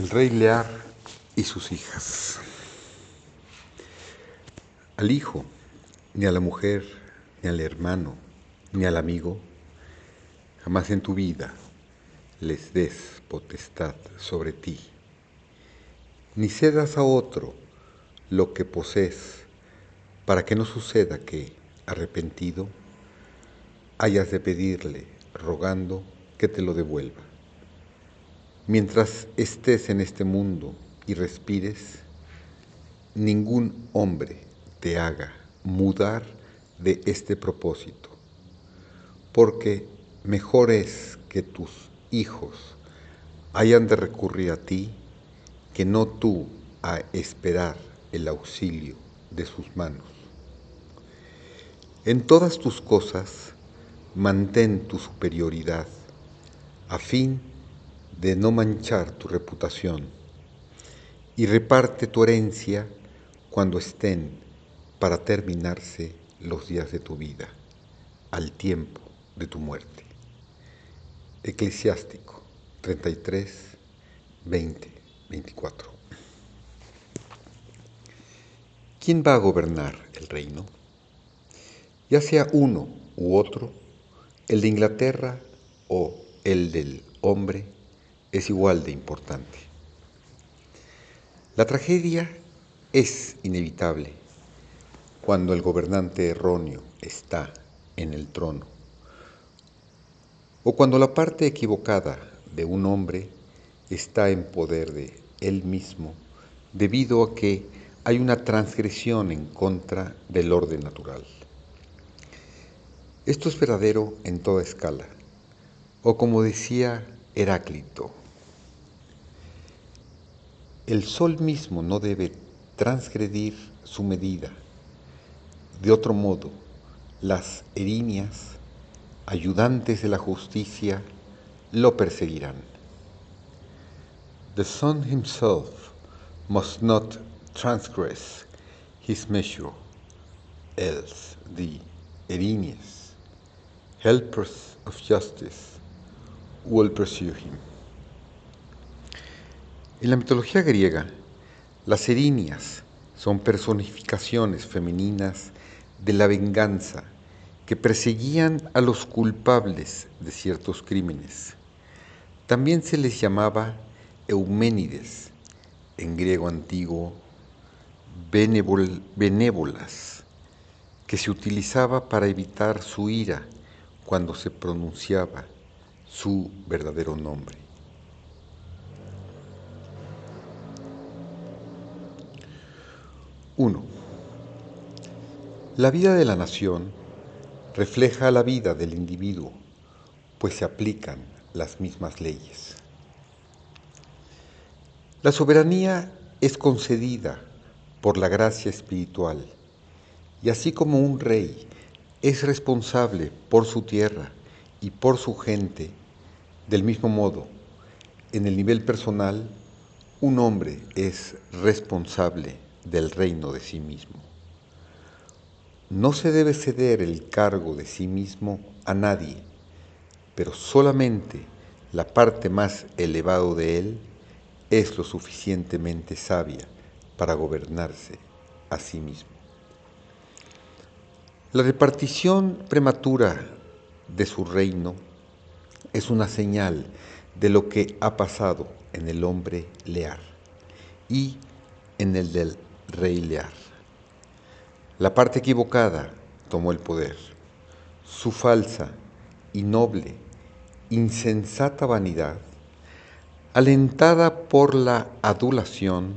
El rey Lear y sus hijas. Al hijo, ni a la mujer, ni al hermano, ni al amigo, jamás en tu vida les des potestad sobre ti, ni cedas a otro lo que posees, para que no suceda que, arrepentido, hayas de pedirle, rogando que te lo devuelva. Mientras estés en este mundo y respires, ningún hombre te haga mudar de este propósito, porque mejor es que tus hijos hayan de recurrir a ti que no tú a esperar el auxilio de sus manos. En todas tus cosas, mantén tu superioridad, a fin de no manchar tu reputación, y reparte tu herencia cuando estén para terminarse los días de tu vida, al tiempo de tu muerte. Eclesiástico 33, 20, 24. ¿Quién va a gobernar el reino? Ya sea uno u otro, el de Inglaterra o el del hombre, es igual de importante. La tragedia es inevitable cuando el gobernante erróneo está en el trono o cuando la parte equivocada de un hombre está en poder de él mismo debido a que hay una transgresión en contra del orden natural. Esto es verdadero en toda escala, o como decía Heráclito, el sol mismo no debe transgredir su medida. De otro modo, las erinias, ayudantes de la justicia, lo perseguirán. The sun himself must not transgress his measure, else the erinias, helpers of justice, will pursue him. En la mitología griega, las erinias son personificaciones femeninas de la venganza que perseguían a los culpables de ciertos crímenes. También se les llamaba Euménides, en griego antiguo, benévolas, que se utilizaba para evitar su ira cuando se pronunciaba su verdadero nombre. 1. La vida de la nación refleja la vida del individuo, pues se aplican las mismas leyes. La soberanía es concedida por la gracia espiritual y así como un rey es responsable por su tierra y por su gente, del mismo modo, en el nivel personal, un hombre es responsable del reino de sí mismo. No se debe ceder el cargo de sí mismo a nadie, pero solamente la parte más elevado de él es lo suficientemente sabia para gobernarse a sí mismo. La repartición prematura de su reino es una señal de lo que ha pasado en el hombre lear y en el del rey Lear. La parte equivocada tomó el poder. Su falsa y noble, insensata vanidad, alentada por la adulación,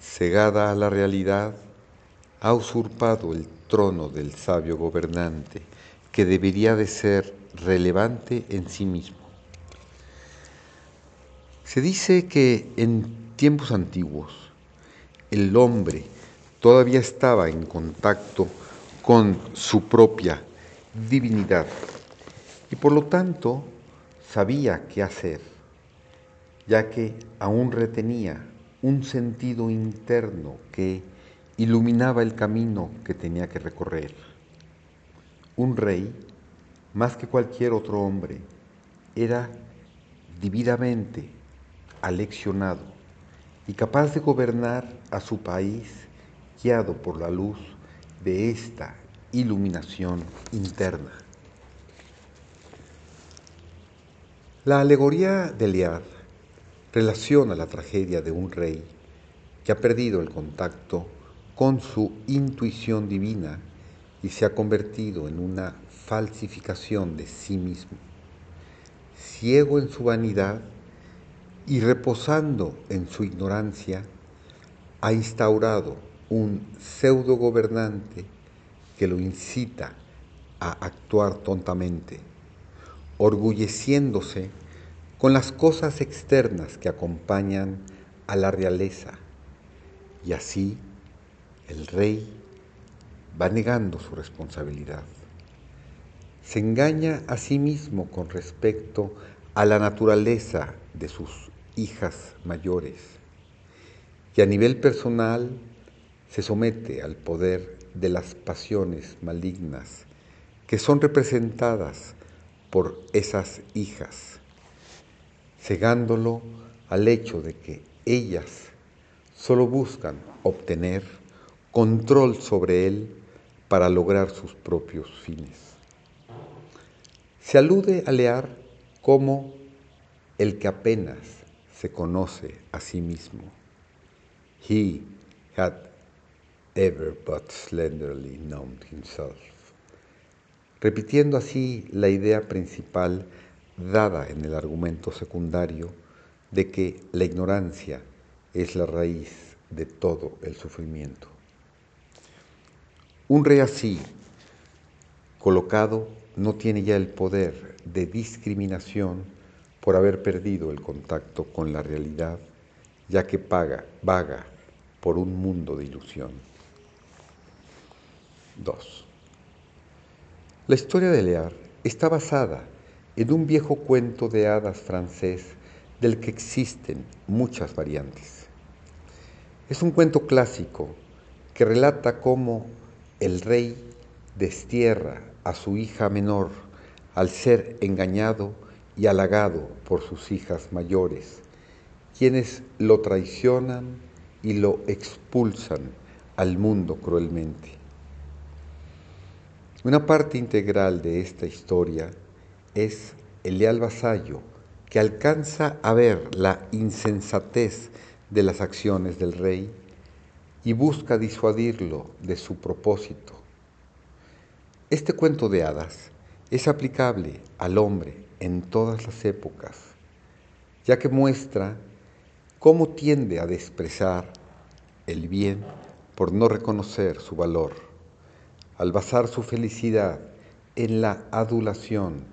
cegada a la realidad, ha usurpado el trono del sabio gobernante que debería de ser relevante en sí mismo. Se dice que en tiempos antiguos el hombre todavía estaba en contacto con su propia divinidad y por lo tanto sabía qué hacer, ya que aún retenía un sentido interno que iluminaba el camino que tenía que recorrer. Un rey, más que cualquier otro hombre, era divinamente aleccionado y capaz de gobernar a su país guiado por la luz de esta iluminación interna. La alegoría de Lear relaciona la tragedia de un rey que ha perdido el contacto con su intuición divina y se ha convertido en una falsificación de sí mismo. Ciego en su vanidad y reposando en su ignorancia, ha instaurado un pseudo gobernante que lo incita a actuar tontamente, orgulleciéndose con las cosas externas que acompañan a la realeza. Y así el rey va negando su responsabilidad. Se engaña a sí mismo con respecto a la naturaleza de sus hijas mayores y a nivel personal se somete al poder de las pasiones malignas que son representadas por esas hijas, cegándolo al hecho de que ellas solo buscan obtener control sobre él para lograr sus propios fines. Se alude a Lear como el que apenas se conoce a sí mismo. He had ever but slenderly known himself. Repitiendo así la idea principal dada en el argumento secundario de que la ignorancia es la raíz de todo el sufrimiento. Un rey así, colocado, no tiene ya el poder de discriminación por haber perdido el contacto con la realidad, ya que paga, vaga por un mundo de ilusión. 2. La historia de Lear está basada en un viejo cuento de hadas francés del que existen muchas variantes. Es un cuento clásico que relata cómo el rey destierra a su hija menor al ser engañado y halagado por sus hijas mayores, quienes lo traicionan y lo expulsan al mundo cruelmente. Una parte integral de esta historia es el leal vasallo que alcanza a ver la insensatez de las acciones del rey y busca disuadirlo de su propósito. Este cuento de hadas es aplicable al hombre en todas las épocas, ya que muestra cómo tiende a desprezar el bien por no reconocer su valor, al basar su felicidad en la adulación,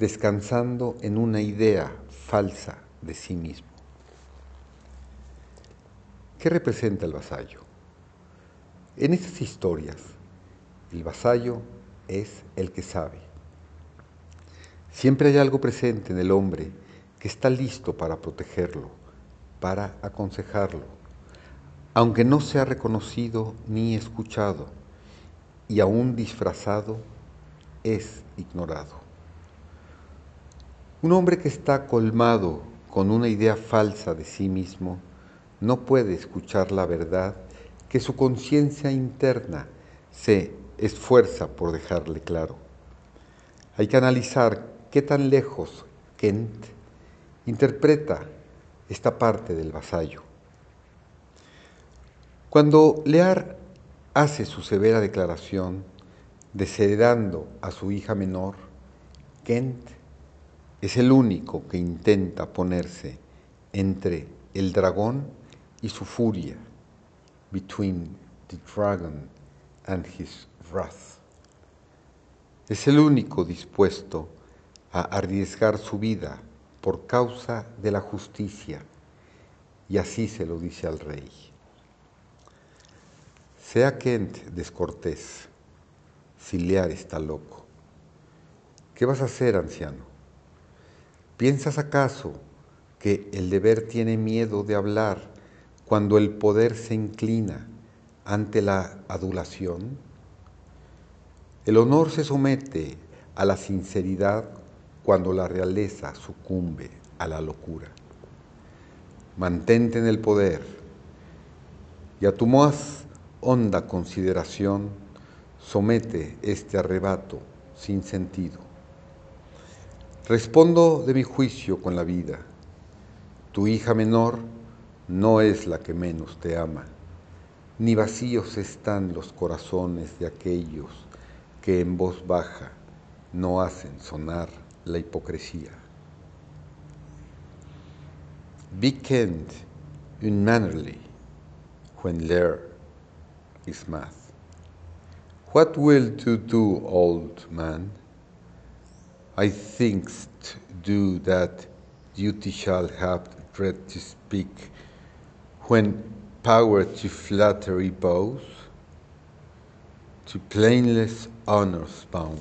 descansando en una idea falsa de sí mismo. ¿Qué representa el vasallo? En estas historias, el vasallo es el que sabe. Siempre hay algo presente en el hombre que está listo para protegerlo, para aconsejarlo, aunque no sea reconocido ni escuchado, y aún disfrazado, es ignorado. Un hombre que está colmado con una idea falsa de sí mismo, no puede escuchar la verdad que su conciencia interna se esfuerza por dejarle claro. Hay que analizar qué tan lejos Kent interpreta esta parte del vasallo. Cuando Lear hace su severa declaración, desheredando a su hija menor, Kent es el único que intenta ponerse entre el dragón y su furia, between the dragon and his wrath. Es el único dispuesto a arriesgar su vida por causa de la justicia, y así se lo dice al rey. Sea Kent descortés, si Lear está loco. ¿Qué vas a hacer, anciano? ¿Piensas acaso que el deber tiene miedo de hablar cuando el poder se inclina ante la adulación? El honor se somete a la sinceridad cuando la realeza sucumbe a la locura. mantente en el poder y a tu más honda consideración somete este arrebato sin sentido. Respondo de mi juicio con la vida. Tu hija menor no es la que menos te ama, ni vacíos están los corazones de aquellos que en voz baja no hacen sonar la hipocresía. Be kind, and mannerly when there is math. What will you do, old man? I thinkst do that duty shall have dread to speak when power to flattery bows, to plainless honors bound.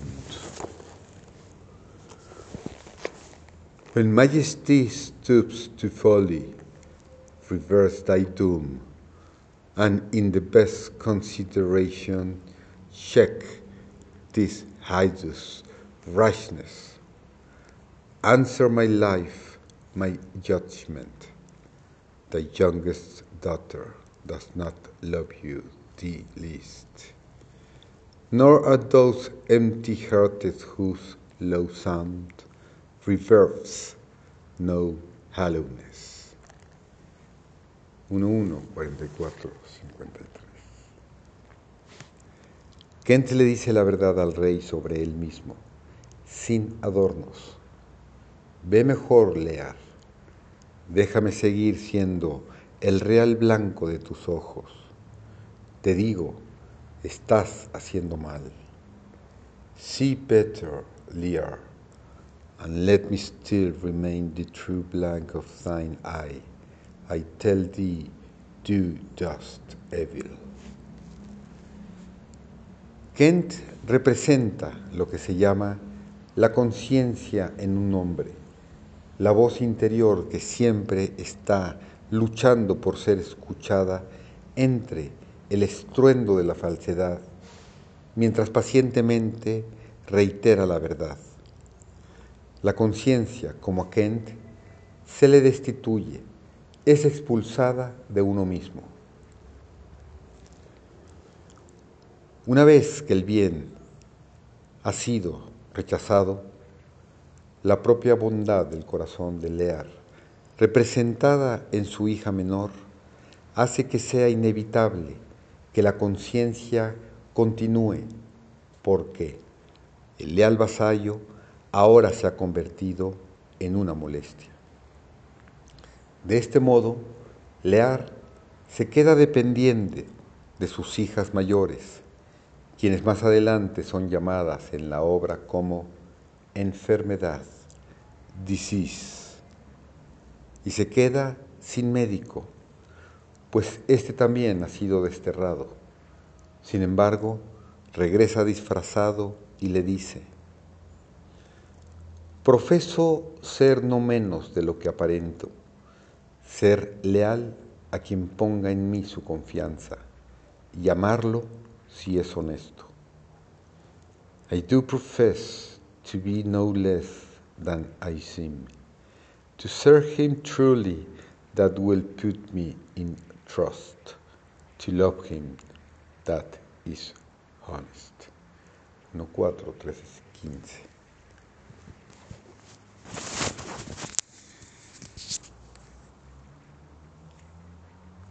When majesty stoops to folly, reverse thy doom, and in the best consideration check this hideous rashness. Answer my life, my judgment. Thy youngest daughter does not love you the least. Nor are those empty hearted whose low sound reverbs no hollowness. 1, 44, 53. Kent le dice la verdad al rey sobre él mismo, sin adornos. Ve mejor, Lear. Déjame seguir siendo el real blanco de tus ojos. Te digo, estás haciendo mal. See better, Lear and let me still remain the true blank of thine eye. I tell thee, do just evil. Kent representa lo que se llama la conciencia en un hombre, la voz interior que siempre está luchando por ser escuchada entre el estruendo de la falsedad, mientras pacientemente reitera la verdad. La conciencia, como a Kent, se le destituye, es expulsada de uno mismo. Una vez que el bien ha sido rechazado, la propia bondad del corazón de Lear, representada en su hija menor, hace que sea inevitable que la conciencia continúe, porque el leal vasallo ahora se ha convertido en una molestia. De este modo, Lear se queda dependiente de sus hijas mayores, quienes más adelante son llamadas en la obra como enfermedad, disease, y se queda sin médico, pues éste también ha sido desterrado. Sin embargo, regresa disfrazado y le dice, Profeso ser no menos de lo que aparento, ser leal a quien ponga en mí su confianza y amarlo si es honesto. I do profess to be no less than I seem, to serve him truly that will put me in trust, to love him that is honest. No 4, 13, 15.